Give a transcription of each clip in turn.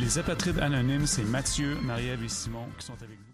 Les apatrides anonymes, c'est Mathieu, Marie-Ève et Simon qui sont avec vous.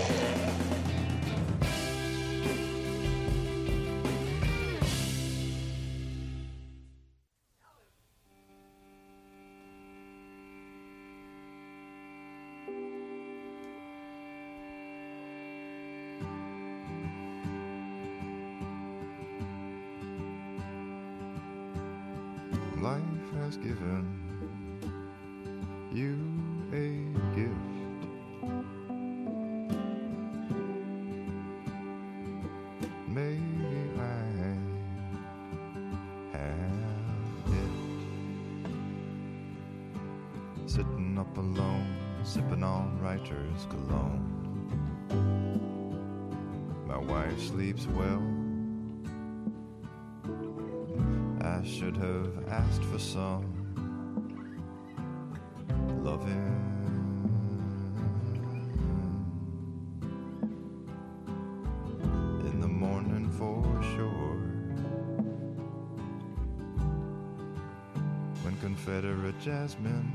Has given asked for some loving. In the morning for sure. When Confederate jasmine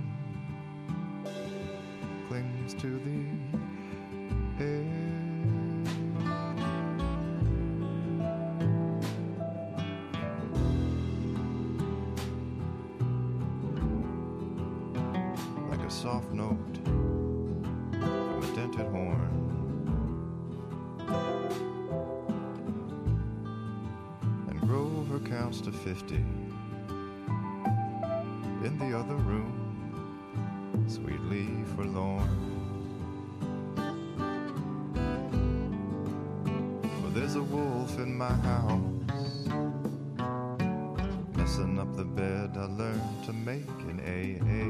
clings to the To fifty in the other room, sweetly forlorn. For there's a wolf in my house messing up the bed I learned to make in AA.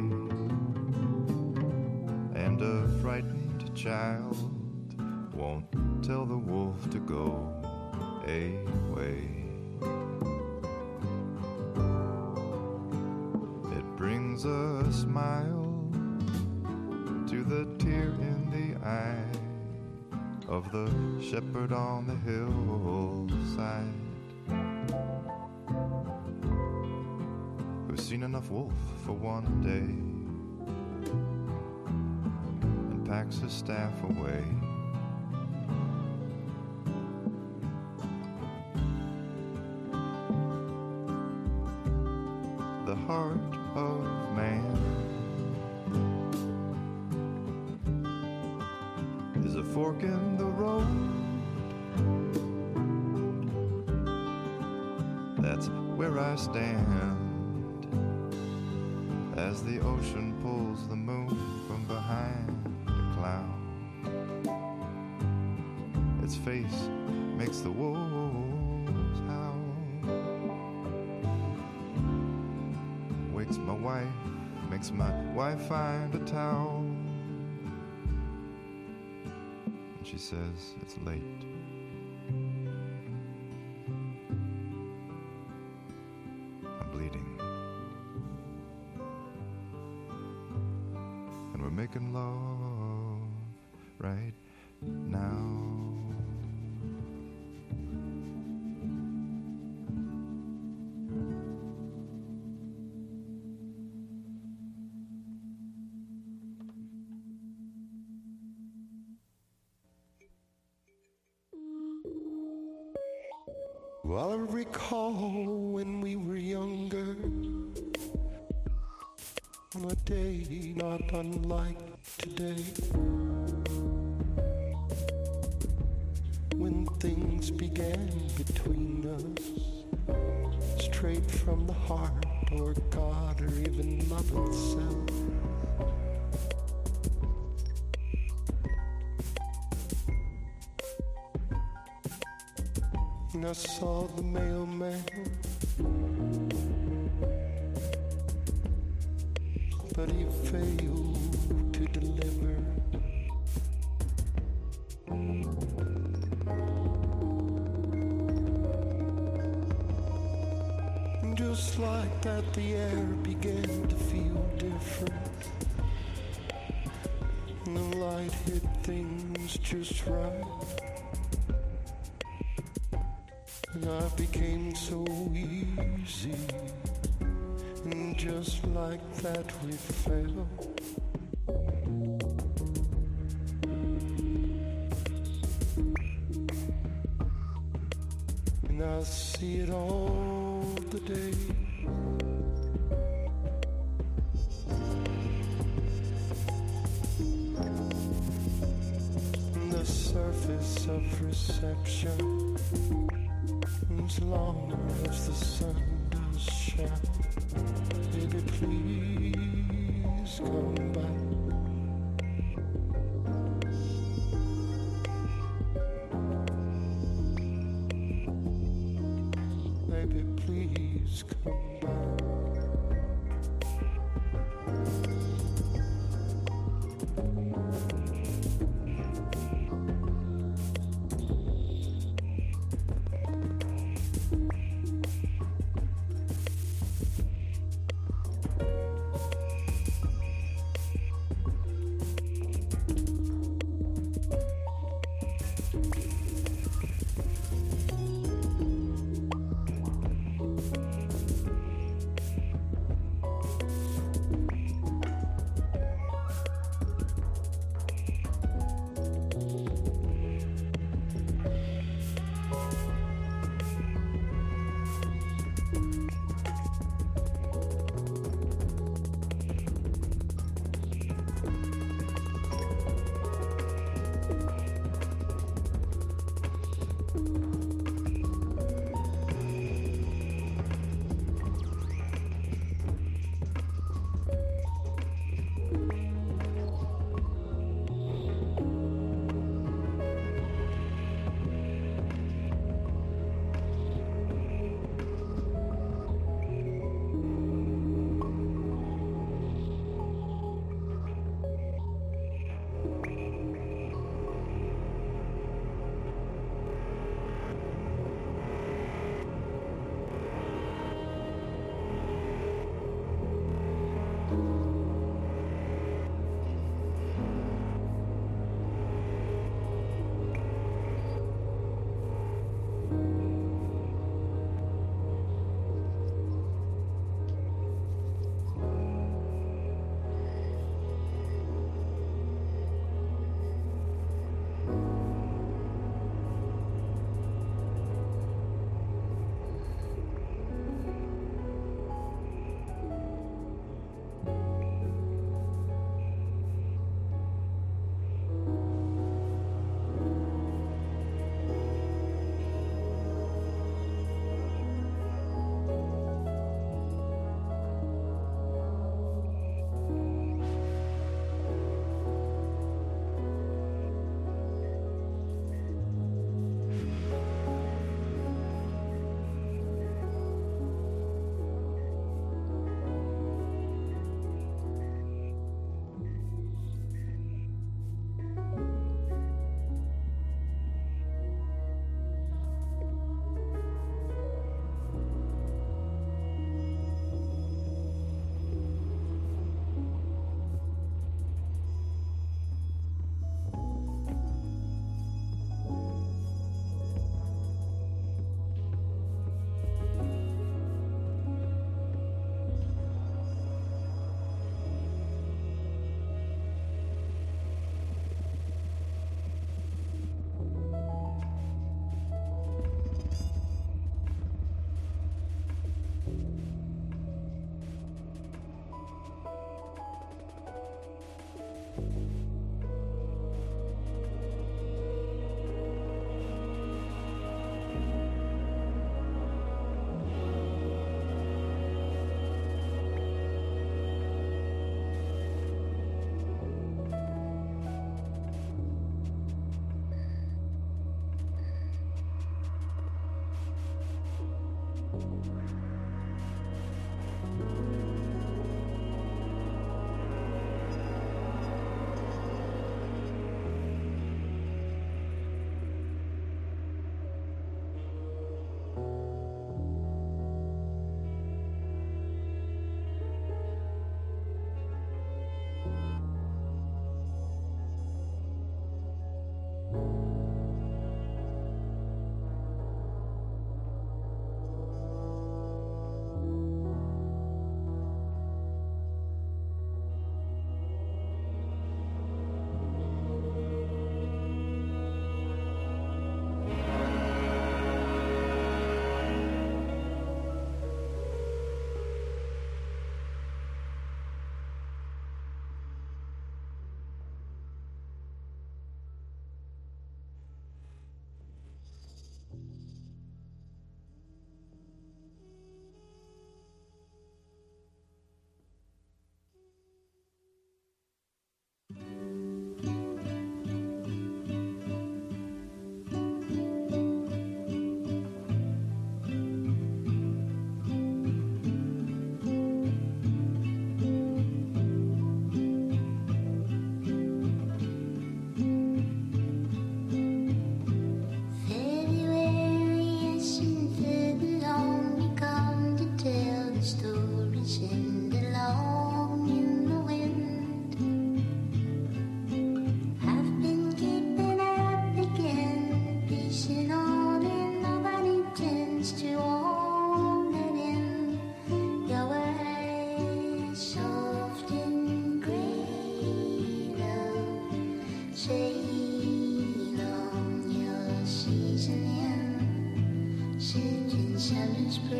And a frightened child won't tell the wolf to go away. Smile to the tear in the eye of the shepherd on the hillside. Who's seen enough wolf for one day and packs his staff away. She says it's late. Well, I recall when we were younger, on a day not unlike today, when things began between us, straight from the heart, or God, or even love itself. I saw the mailman. But he failed to deliver. Just like that, the air began to feel different. And the light hit things just right. Became so easy. And just like that, we fell.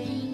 free.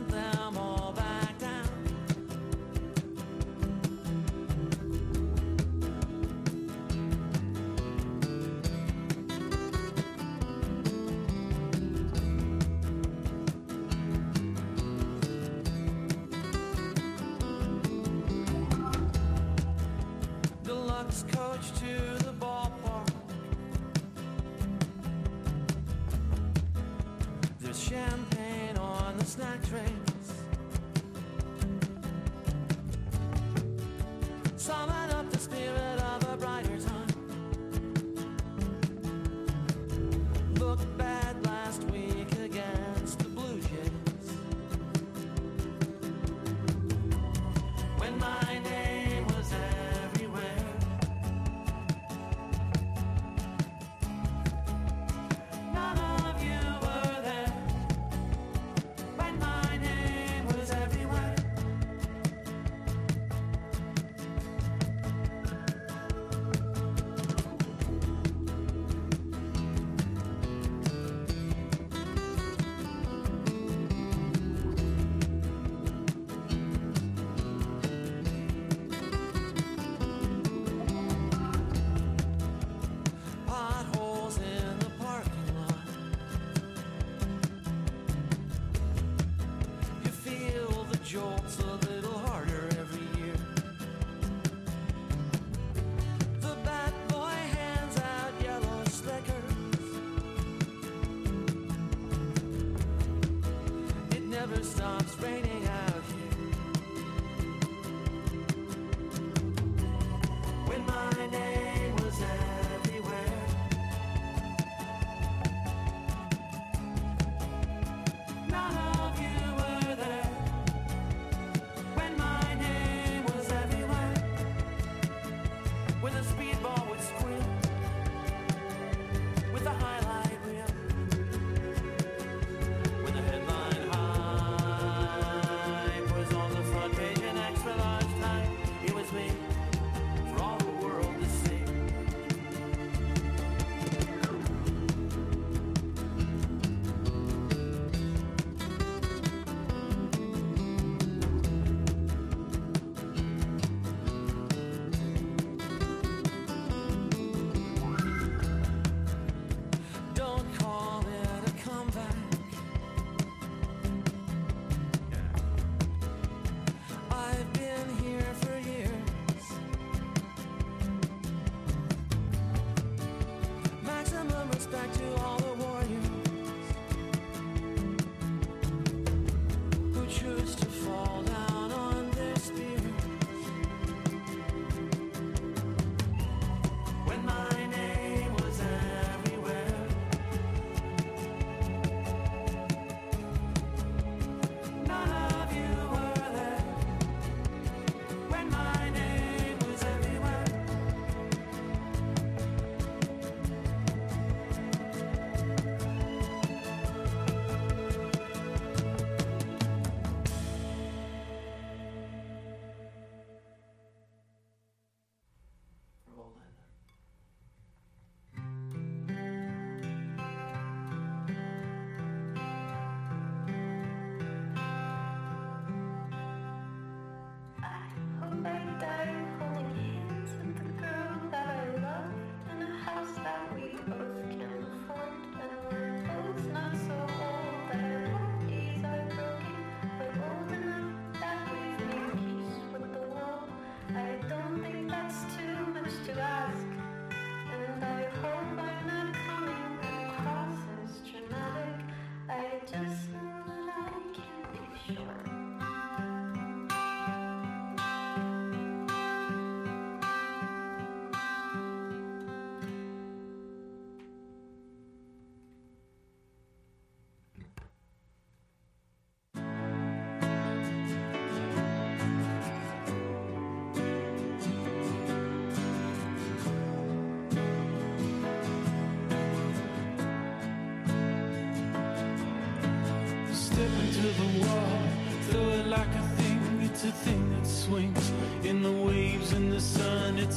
and thou.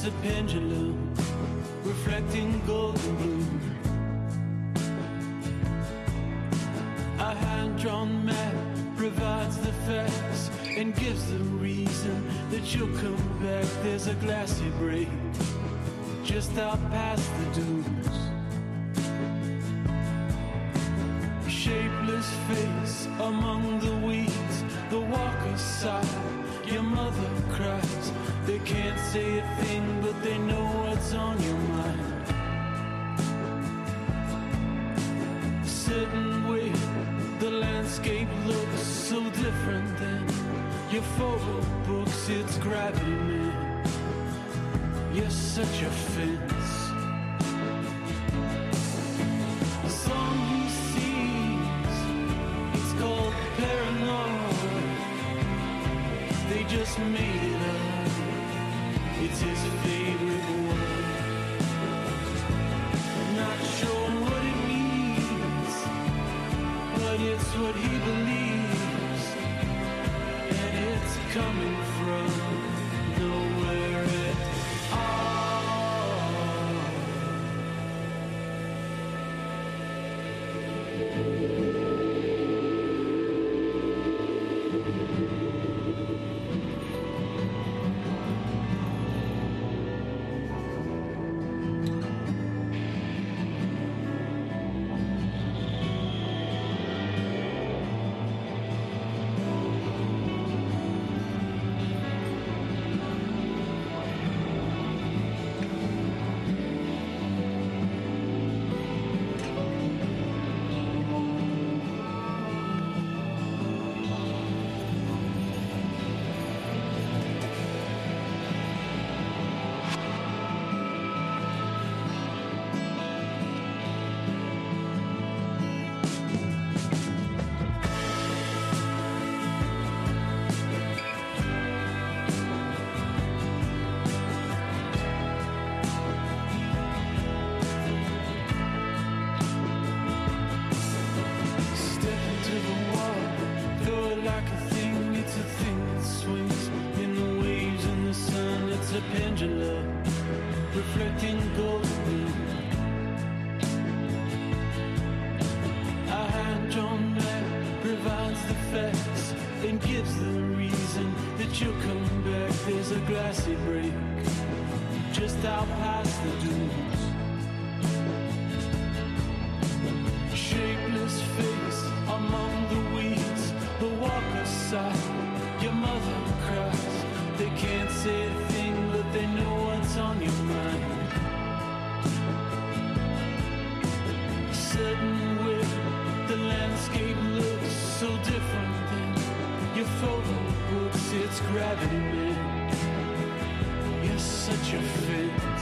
a pendulum reflecting golden blue. A hand-drawn map provides the facts and gives the reason that you'll come back. There's a glassy break just out past the dunes. Shapeless face among the weeds, the walker's sigh. Your mother cries, they can't say a thing. gravity man. You're such a fence. grassy break just out past the dunes. Shapeless face among the weeds, the walker's side. The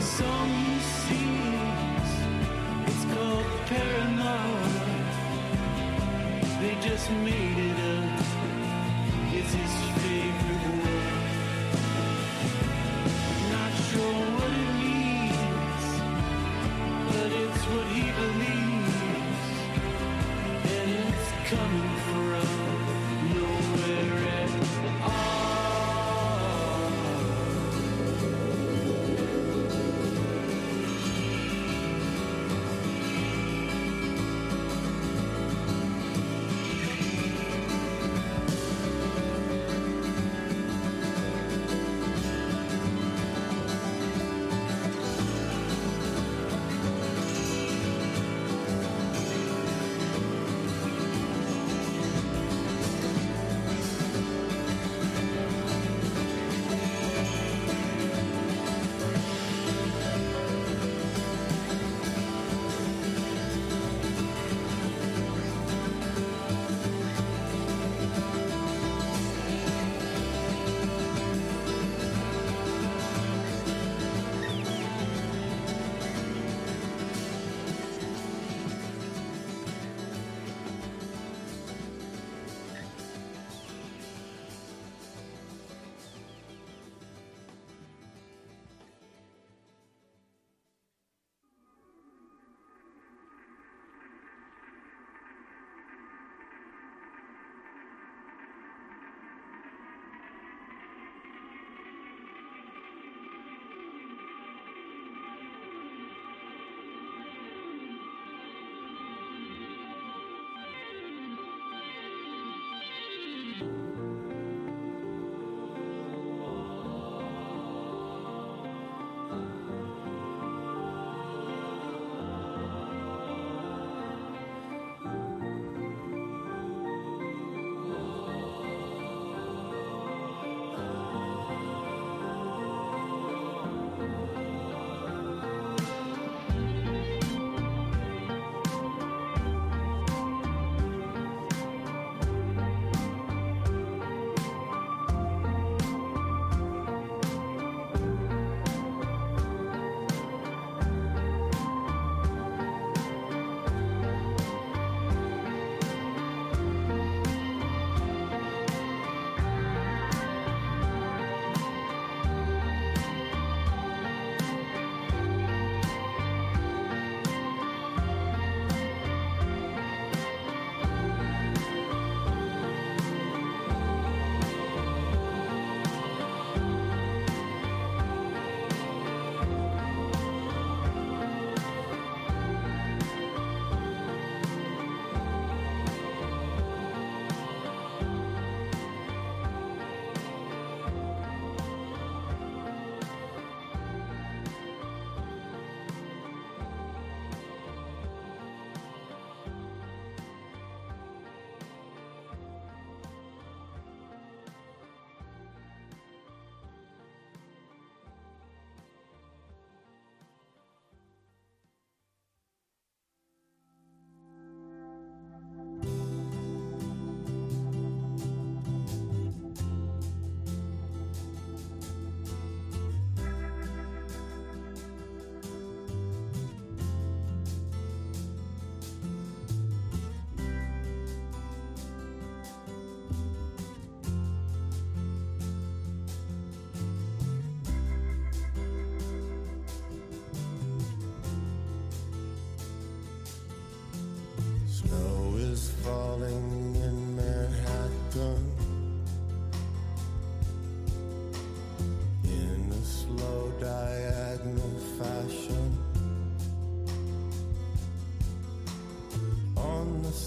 song Some seeds, it's called paranoia. They just made it.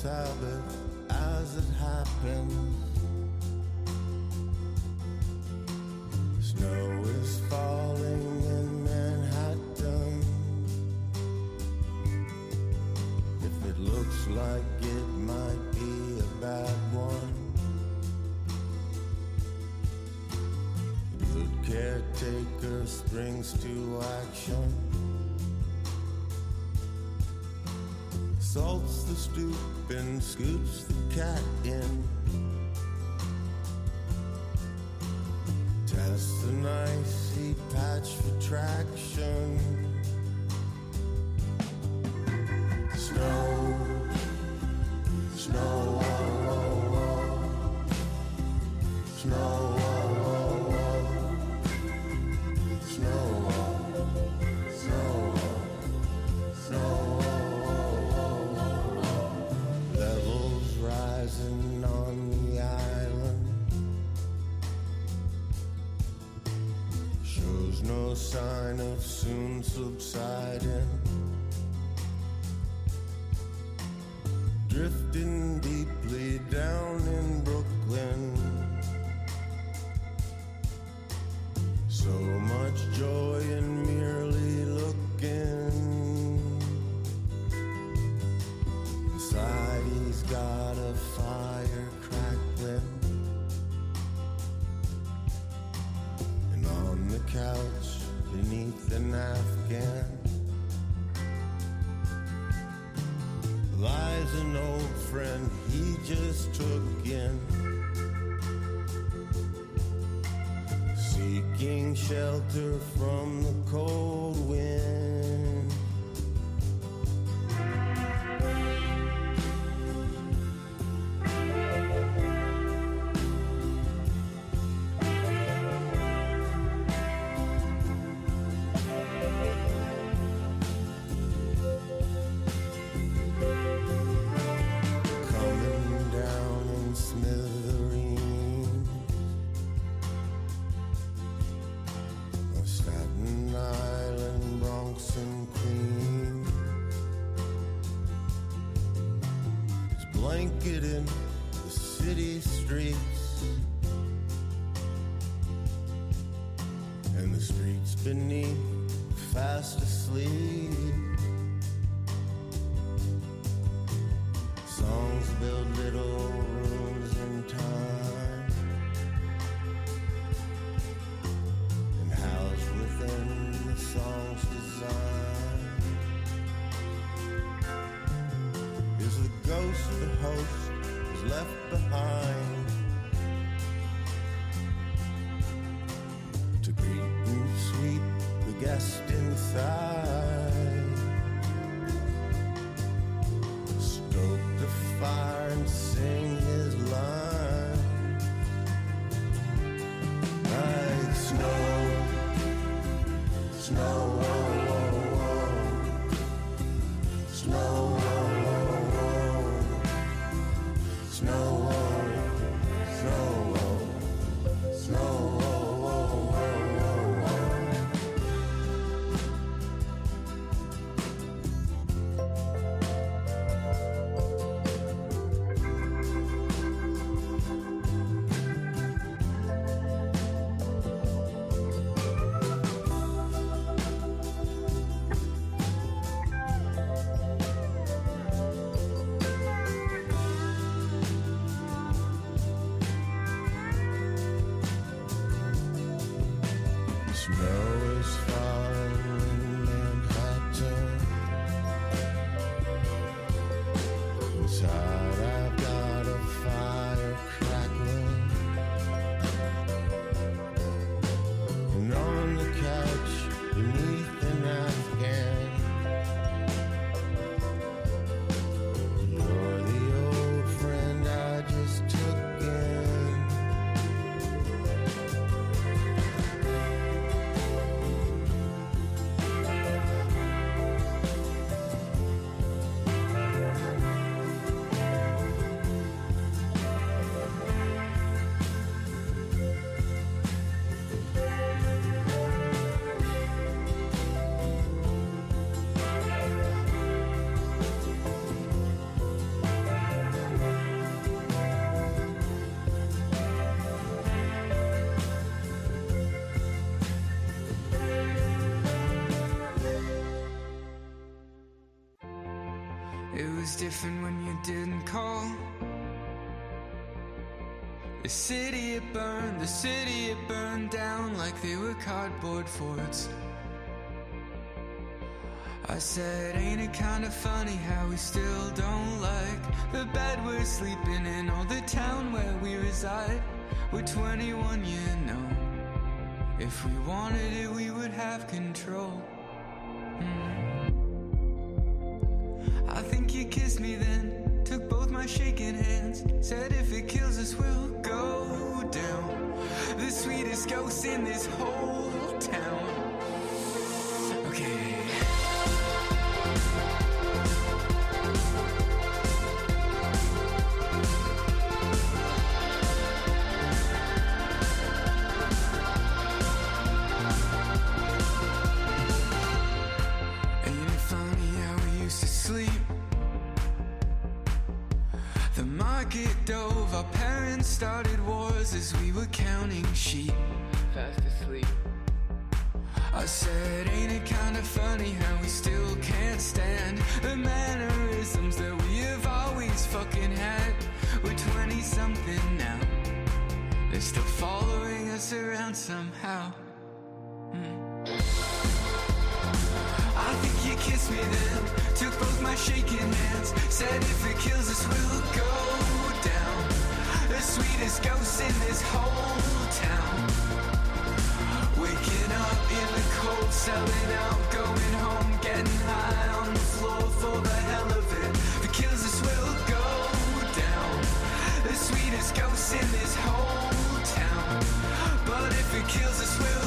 Sabbath as it happens, Snow is falling in Manhattan. If it looks like it might be a bad one, the good caretaker springs to action. Salts the stoop and scoops the cat in. Test an icy patch for traction. blanketing the city streets. And the streets beneath fast asleep. Songs build little different when you didn't call. The city it burned, the city it burned down like they were cardboard forts. I said, ain't it kinda funny how we still don't like the bed we're sleeping in or the town where we reside? We're 21, you know. If we wanted it, we would have control. Ghost in this whole town. Okay. Ain't it funny how we used to sleep? The market dove, our parents started wars as we were counting sheep. Fast asleep. I said, ain't it kinda funny how we still can't stand the mannerisms that we have always fucking had? We're 20 something now. They're still following us around somehow. Hmm. I think you kissed me then, took both my shaking hands, said if it kills us, we'll go down. The sweetest ghost in this whole town. Up in the cold, selling out, going home, getting high on the floor for the hell of it. We'll go down. The sweetest ghost in this whole town. But if it kills us, we'll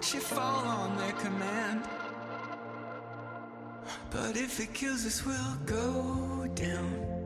watch it fall on their command. But if it kills us, we'll go down.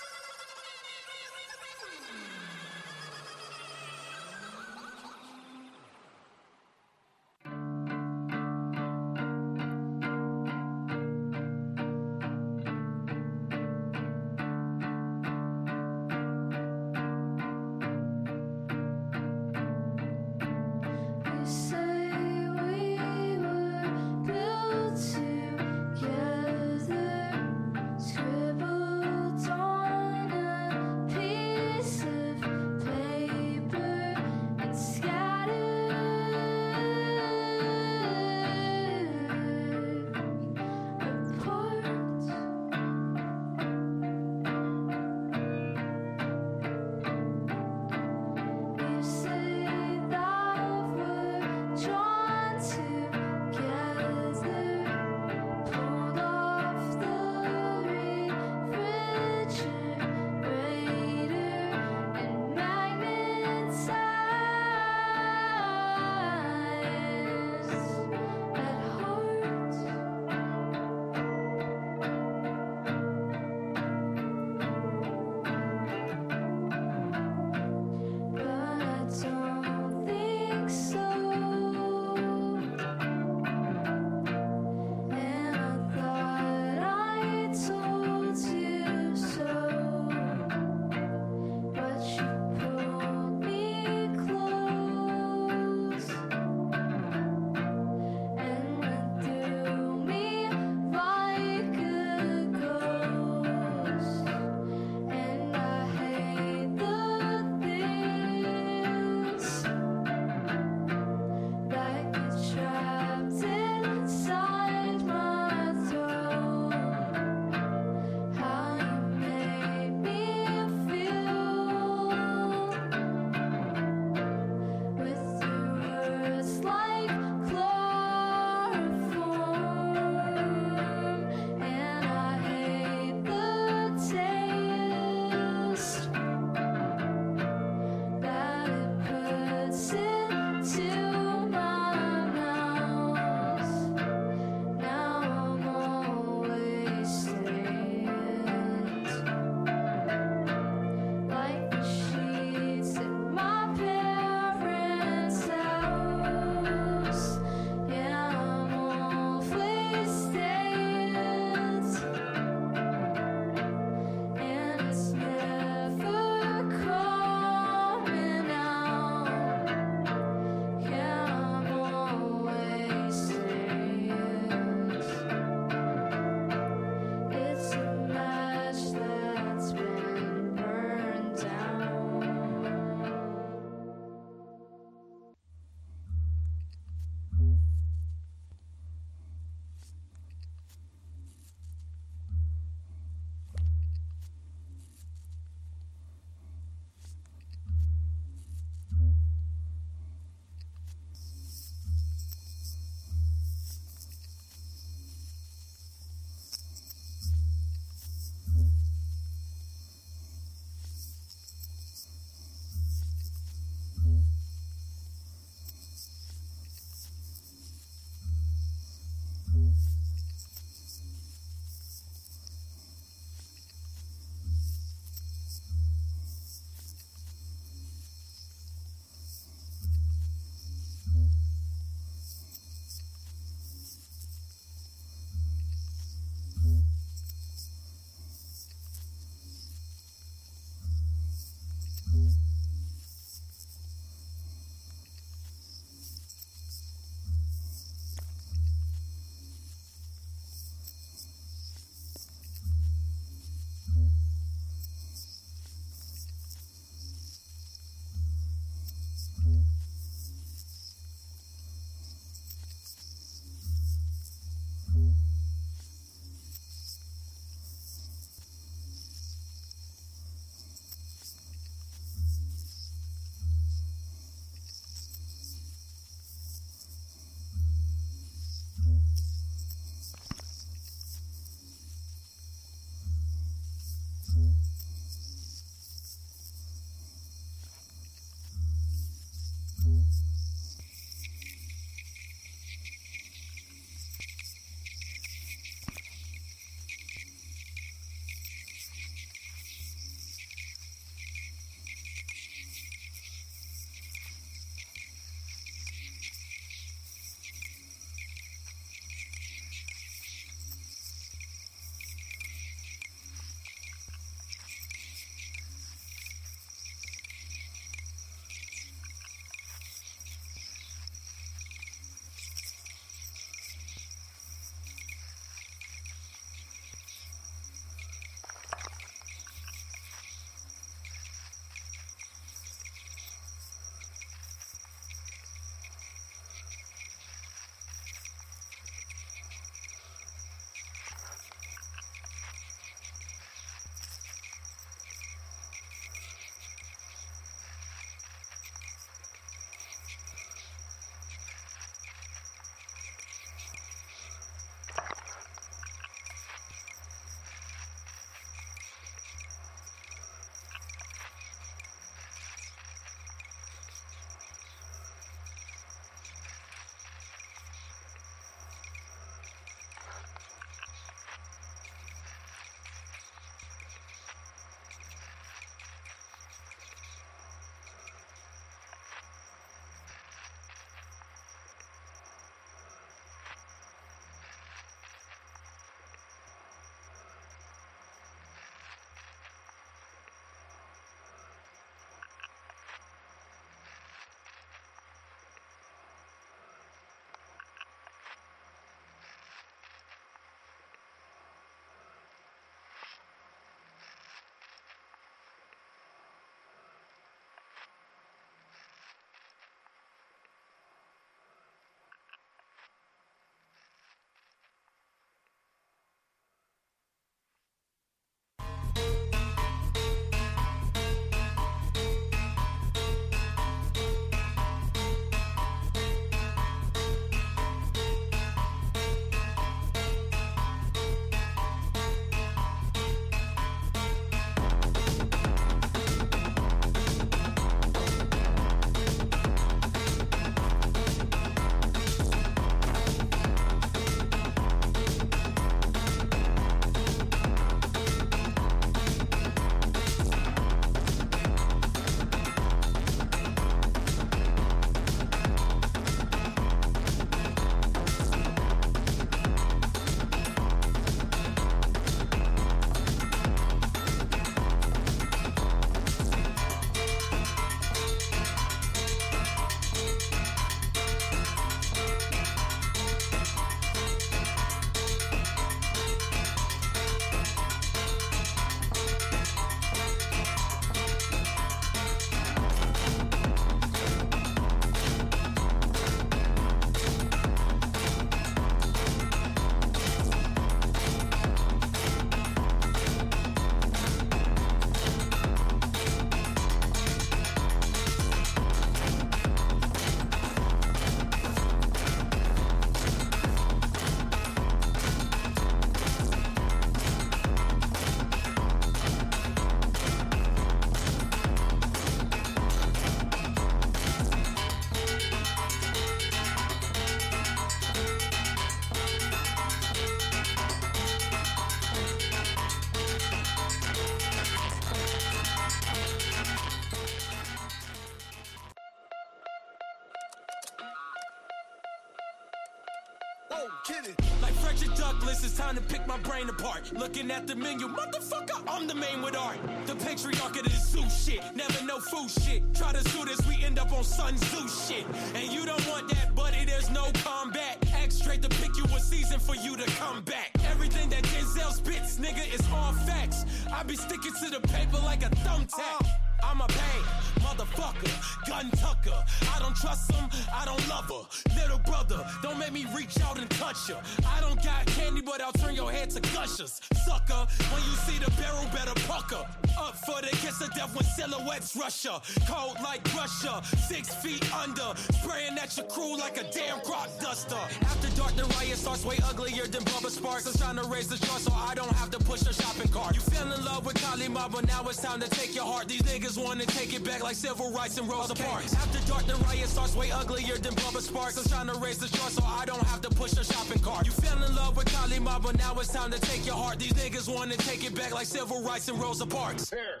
It's time to pick my brain apart. Looking at the menu, motherfucker, I'm the main with art. The patriarch of this zoo shit, never no food shit. Try to sue this, we end up on Sun Tzu shit. And you don't want that, buddy, there's no combat. Act straight to pick you a season for you to come back. Everything that Denzel spits, nigga, is all facts. I be sticking to the paper like a thumbtack. I'm a bang, motherfucker, gun tucker. I don't trust him, I don't love her. Little brother, don't make me reach out and touch her. I don't got candy, but I'll turn your head to gushers. Sucker, when you see the barrel, better pucker. Up for the kiss of death when silhouettes rush her. Cold like Russia, six feet under. Spraying at your crew like a damn crop duster. After dark, the riot starts way uglier than Bubba Sparxxx. I'm trying to raise the jar so I don't have to push a shopping cart. You fell in love with Kali Mama, now it's time to take your heart. These niggas wanna take it back like civil rights and Rosa Parks. After dark, the riot starts way uglier than Bubba Sparxxx. I'm trying to raise the jar so I don't have to push a shopping cart. You fell in love with Kali Mama, now it's time to take your heart. These niggas wanna take it back like civil rights and Rosa Parks. Here.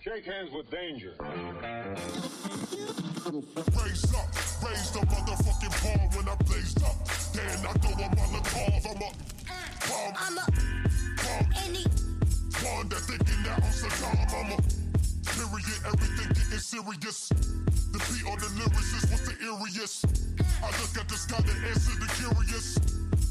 Shake hands with danger. Raise up, raise the motherfucking palm when I blazed up. Then I throw up on the carve. I'm a palm. I'm a palm. any One that thinking that I'm Saddam. I'm a period. Everything getting serious. The beat on the lyricist was the eeriest. I look at the sky to answer the curious.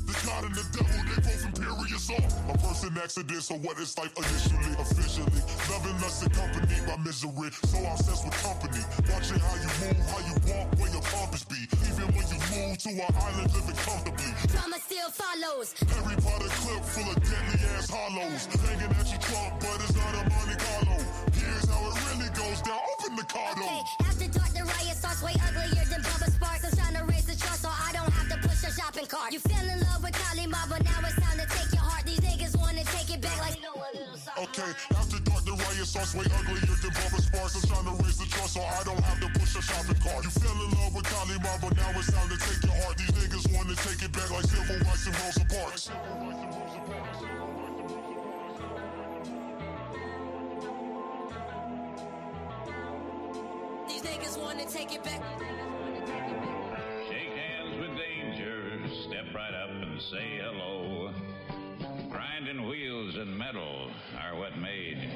The God and the devil, they both imperious. Oh, a first in accident, so what is life initially, officially? Loving lust and company, my misery. So obsessed with company. Watching how you move, how you walk, where your compass be. Even when you move to an island, living comfortably. drama still follows. Harry Potter clip full of deadly ass hollows. Hanging at your trunk, but it's not a Monte Carlo. Down. Open the car door. Okay, after dark, the riot starts way uglier than Bubba Sparxxx. I'm trying to raise the trust so I don't have to push a shopping cart. You fell in love with Kali Ma, but now it's time to take your heart. These niggas wanna take it back like. Okay, after dark, the riot starts way uglier than Bubba Sparxxx. I'm trying to raise the trust so I don't have to push a shopping cart. You fell in love with Kali Ma, but now it's time to take your heart. These niggas wanna take it back like civil rights and Rosa Parks. These niggas wanna take it back. Shake hands with danger, step right up and say hello. Grinding wheels and metal are what made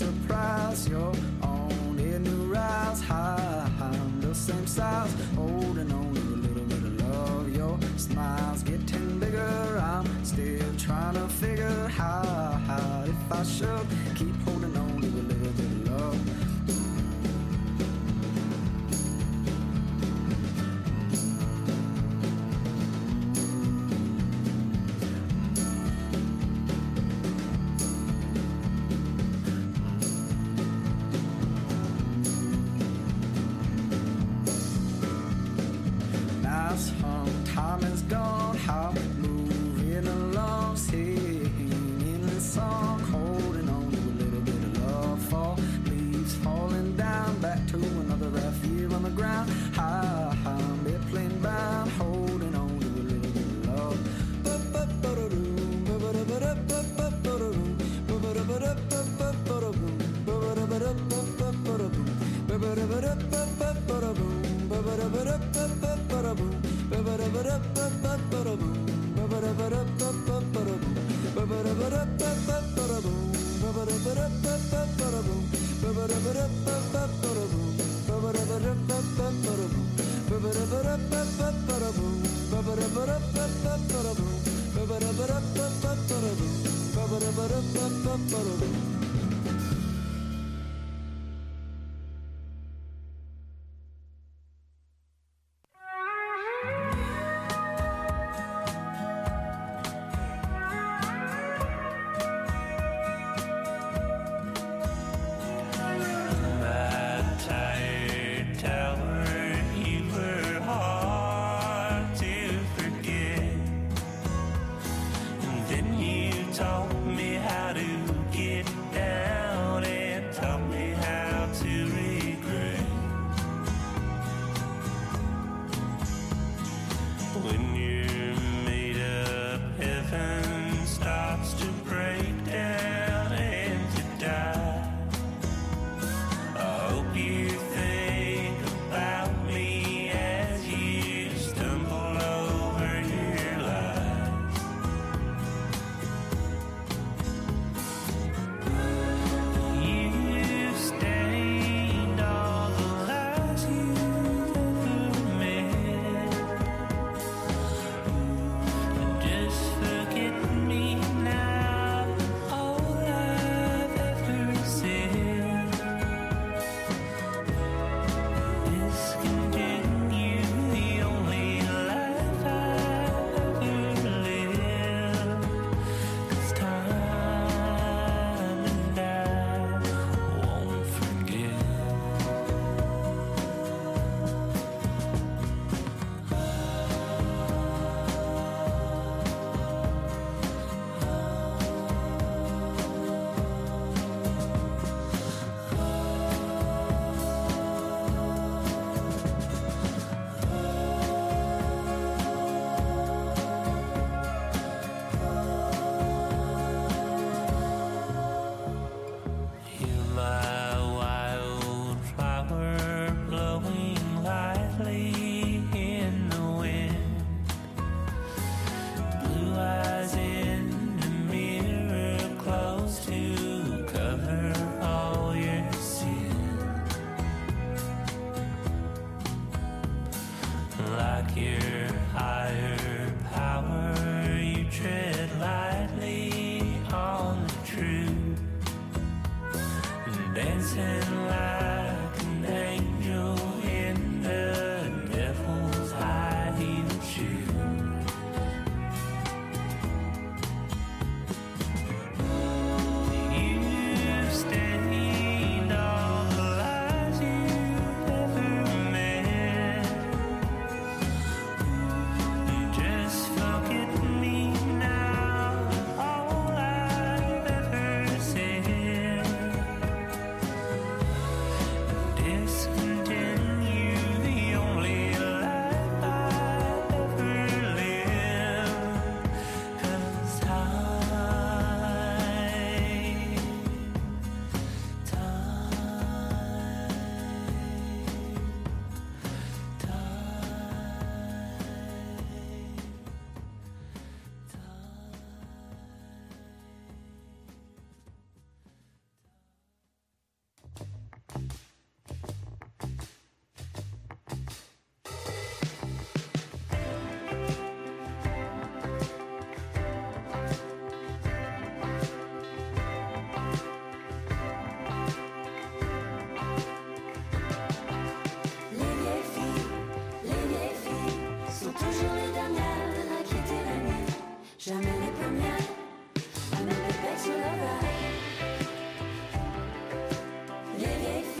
surprise your own in new rise high. I'm the same size, holding on to a little bit of love. Your smile's getting bigger. I'm still trying to figure how if I should